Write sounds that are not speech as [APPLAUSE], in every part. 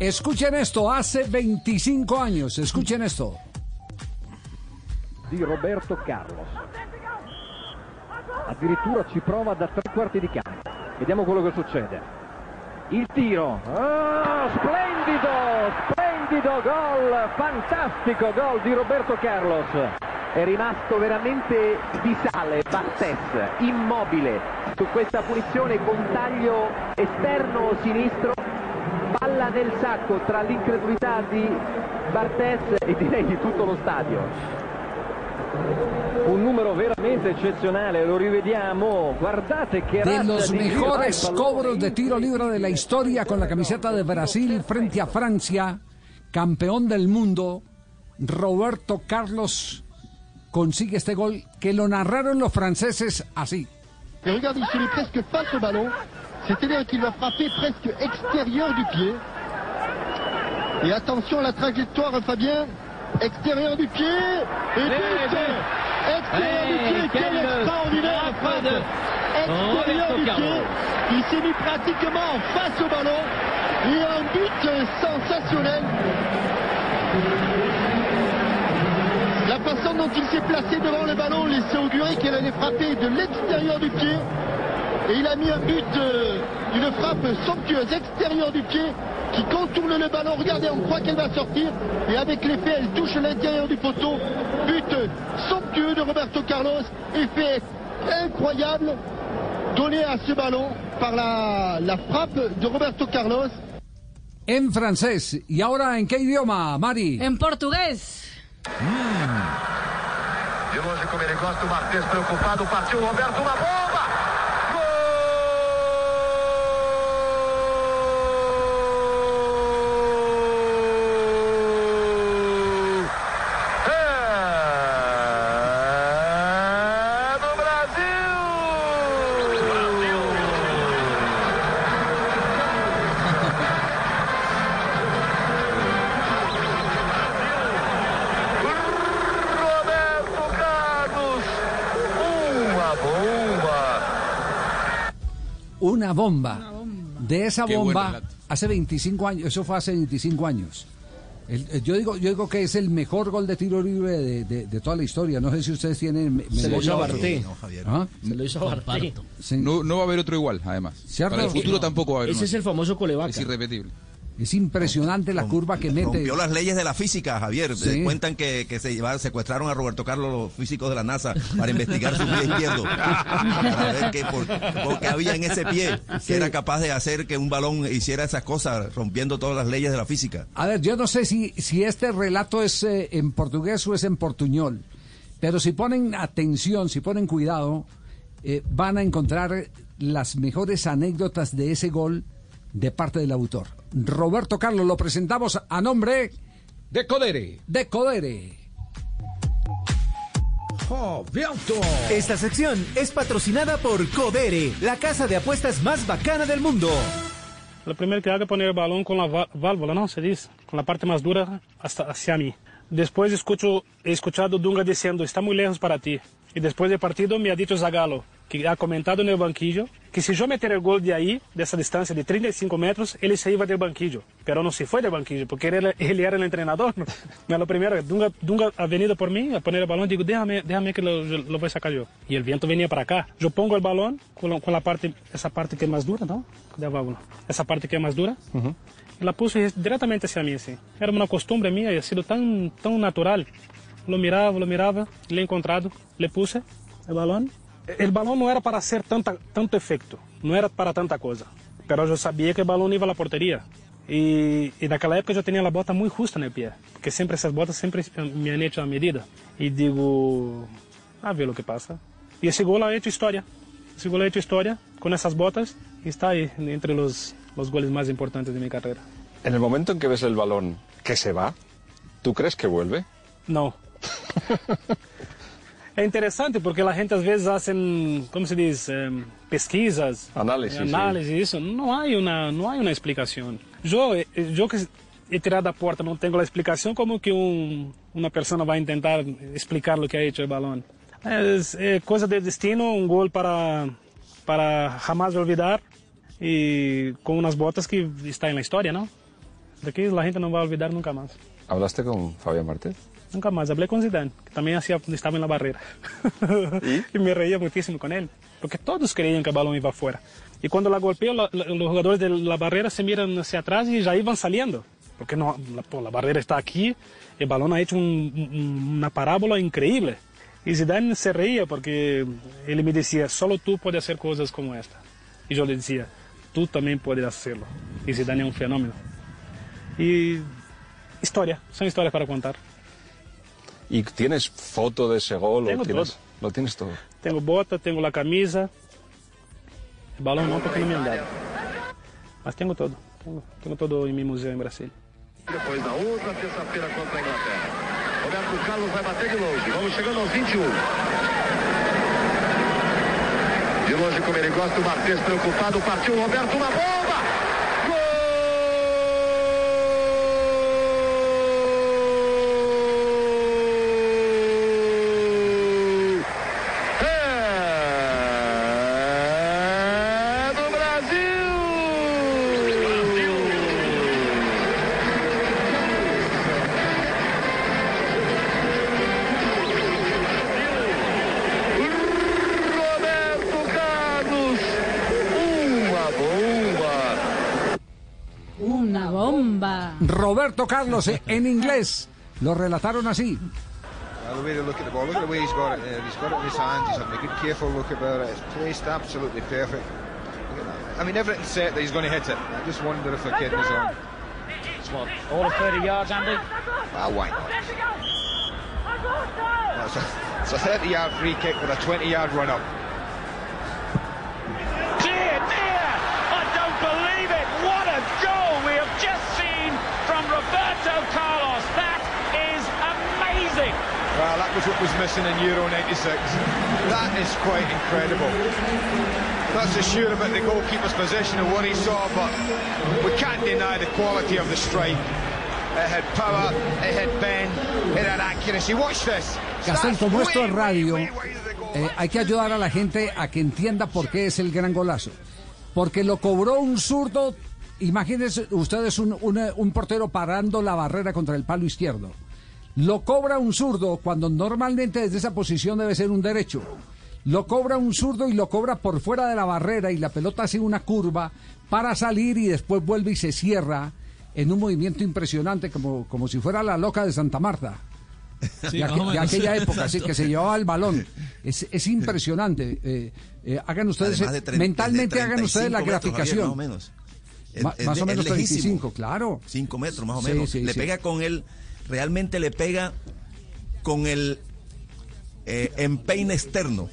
Escuchen esto, hace 25 años, escuchen esto. Di Roberto Carlos. Addirittura ci prova da tre quarti di campo. Vediamo quello che succede. Il tiro. Oh, splendido, splendido gol, fantastico gol di Roberto Carlos. È rimasto veramente di sale Bartes, immobile su questa punizione con taglio esterno sinistro, palla nel sacco tra l'incredulità di Bartes e direi di tutto lo stadio. Un numero veramente eccezionale, lo rivediamo. Guardate che De los mejores cobros de tiro libre de la historia con la camiseta de Brasil frente a Francia, campeón del mundo, Roberto Carlos consigue este gol que lo narraron los franceses así. Et regarde, il se met presque face au ballon. C'est-à-dire qu'il va frapper presque extérieur du pied. Et attention à la trajectoire, Fabien. Extérieur du pied. Et but Extérieur du pied. Quelle extraordinaire frappe Extérieur du pied. Il s'est mis pratiquement face au ballon. Et un but sensationnel. La façon dont il s'est placé devant le ballon laissait augurer qu'elle allait frapper de l'extérieur du pied. Et il a mis un but, euh, une frappe somptueuse extérieure du pied qui contourne le ballon. Regardez, on croit qu'elle va sortir. Et avec l'effet, elle touche l'intérieur du poteau. But somptueux de Roberto Carlos. Effet incroyable donné à ce ballon par la, la frappe de Roberto Carlos. En francés. ¿Y ahora en qué idioma, Mari? En português. De longe como ele gosta, o Martins preocupado, partiu Roberto, uma bomba! Una bomba. De esa Qué bomba, hace 25 años, eso fue hace 25 años. El- el- yo, digo, yo digo que es el mejor gol de tiro libre de, de- de toda la historia. No sé si ustedes tienen... me- Se lo hizo a Barté. No. ¿Ah? Se lo hizo a Barté. Sí. No, no va a haber otro igual, además. ¿Cierto? Para el futuro No, tampoco va a haber Ese es el famoso. Colevaca. Es irrepetible. Es impresionante la curva que mete. Rompió las leyes de la física, Javier. Sí. Eh, Cuentan que, que se llevaron- secuestraron a Roberto Carlos los físicos de la NASA para investigar su pie izquierdo. Para ver qué, por, por qué había en ese pie que era capaz de hacer que un balón hiciera esas cosas, rompiendo todas las leyes de la física. A ver, yo no sé si, si este relato es eh, en portugués o es en portuñol, pero si ponen atención, si ponen cuidado, eh, van a encontrar las mejores anécdotas de ese gol de parte del autor. Roberto Carlos, lo presentamos a nombre De Codere. de Codere. Esta sección es patrocinada por Codere, la casa de apuestas más bacana del mundo. Lo primero que hago es poner el balón con la válvula, ¿no? Se dice, con la parte más dura hasta hacia mí. Después escucho, he escuchado Dunga diciendo, está muy lejos para ti. Y después del partido me ha dicho Zagallo, que ha comentado en el banquillo, que si yo meter el gol de ahí, de esa distancia de 35 metros, él se iba del banquillo. Pero no se fue del banquillo, porque él, era- el entrenador. No, lo primero, Dunga, Dunga ha venido por mí a poner el balón, digo, déjame, déjame que lo, lo voy a sacar yo. Y el viento venía para acá. Yo pongo balón con, la- con parte, esa parte que es más dura, ¿no? De la válvula. Esa parte que es más dura. La puse directamente hacia mí, así. Era una costumbre mía y ha sido tan, tan natural. Lo miraba, lo miraba, le encontrado, le puse el balón. El balón no era para hacer tanta, tanto efecto, no era para tanta cosa. Pero yo sabía que el balón iba a la portería. Y, y en aquella época yo tenía la bota muy justa el pie, porque siempre esas botas siempre me han a medida. Y digo, a ver lo que pasa. Y ese gol ha hecho historia. Ese gol ha hecho historia con esas botas está ahí entre los, los goles más importantes de mi carrera. En el momento en que ves el balón que se va, ¿tú crees que vuelve? No. [LAUGHS] é interessante porque a gente às vezes hacen, como se diz, em, pesquisas, Análisis, eh, análisis, isso. Não há uma, não há uma explicação. Eu, eh, eu que he tirado da porta não tenho a explicação como que um, uma pessoa vai tentar explicar o que ha hecho o balão. É, é coisa de destino, um gol para para jamais olvidar e com umas botas que está na história, não? De aquí la gente no va a olvidar nunca más. ¿Hablaste con Fabián Martínez? Nunca más. Hablé con Zidane, que también hacía, estaba en la barrera. ¿Y? [LAUGHS] me reía muchísimo con él, porque todos creían que el balón iba afuera. Y cuando la golpeó, la, la, los jugadores de la barrera se miran hacia atrás y ya iban saliendo. Porque no, la, la barrera está aquí, el balón ha hecho un, un, una parábola increíble. Y Zidane se reía porque él me decía, solo tú puedes hacer cosas como esta. Y yo le decía, tú también puedes hacerlo. Y Zidane es un fenómeno. Y historia, son historias para contar. ¿Y tienes foto de ese gol? Tengo o tienes, todo. Lo tienes todo. Tengo bota, tengo la camisa. El balón no porque no me han dado. Mas tengo todo. Tengo, tengo todo em meu museu em Brasília. Depois da outra terça-feira contra a Inglaterra. Roberto Carlos vai bater de longe. Vamos chegando aos 21. Longe, como ele gosta, o Martins preocupado. Partiu o Roberto, uma bomba! Bomba. Roberto Carlos eh, en inglés. Lo relataron así. Well, the way to look at the ball, look at the way he's got it there. He's got it in his hands. He's having a good, careful look about it. It's placed absolutely perfect. I mean, everything's set that he's going to hit it. I just wonder if the kid is on. It's what, all of 30 yards, Andy? Ah, why not? It's, a, it's a 30 yard free kick with a 20 yard run up. Dear, dear! I don't believe it! What a goal we have just seen from Roberto Carlos! That is amazing! Well, that was what was missing in Euro 96. That is quite incredible. Not so sure about the goalkeeper's position and what he saw, but we can't deny the quality of the strike. It had power, it had bend, it had accuracy. Watch this. Castel, That's como esto es radio, eh, hay que ayudar a la gente a que entienda por qué es el gran golazo. Porque lo cobró un zurdo, imagínense ustedes un, un- un portero parando la barrera contra el palo izquierdo. Lo cobra un zurdo cuando normalmente desde esa posición debe ser un derecho. Lo cobra un zurdo y lo cobra por fuera de la barrera y la pelota hace una curva para salir y después vuelve y se cierra en un movimiento impresionante como, como si fuera la loca de Santa Marta. Sí, de, aqu- aquella época, sí, que se llevaba el balón. Es, es impresionante. Eh, eh, hagan ustedes, mentalmente hagan ustedes la 35 metros, Javier, graficación. más o menos. Más o menos es lejísimo. 35, claro. 5 metros más o Sí, menos. sí, le sí. pega con él, realmente le pega con el eh, empeine externo.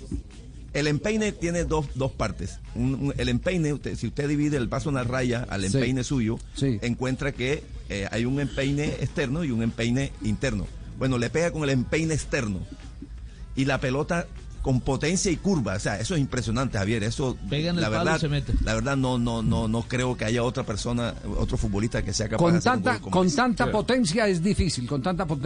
El empeine tiene dos, dos partes. Un- un- el empeine, usted- si usted divide el paso en la raya al Sí. empeine suyo, encuentra que eh, hay un empeine externo y un empeine interno. Bueno, le pega con el empeine externo. Y la pelota con potencia y curva, o sea, eso es impresionante, Javier. Eso, Pega en el la palo y verdad, se mete. la verdad no, no, no, no creo que haya otra persona, otro futbolista que sea capaz de Con hacer un tanta, gol como con ese. tanta potencia es difícil, con tanta potencia.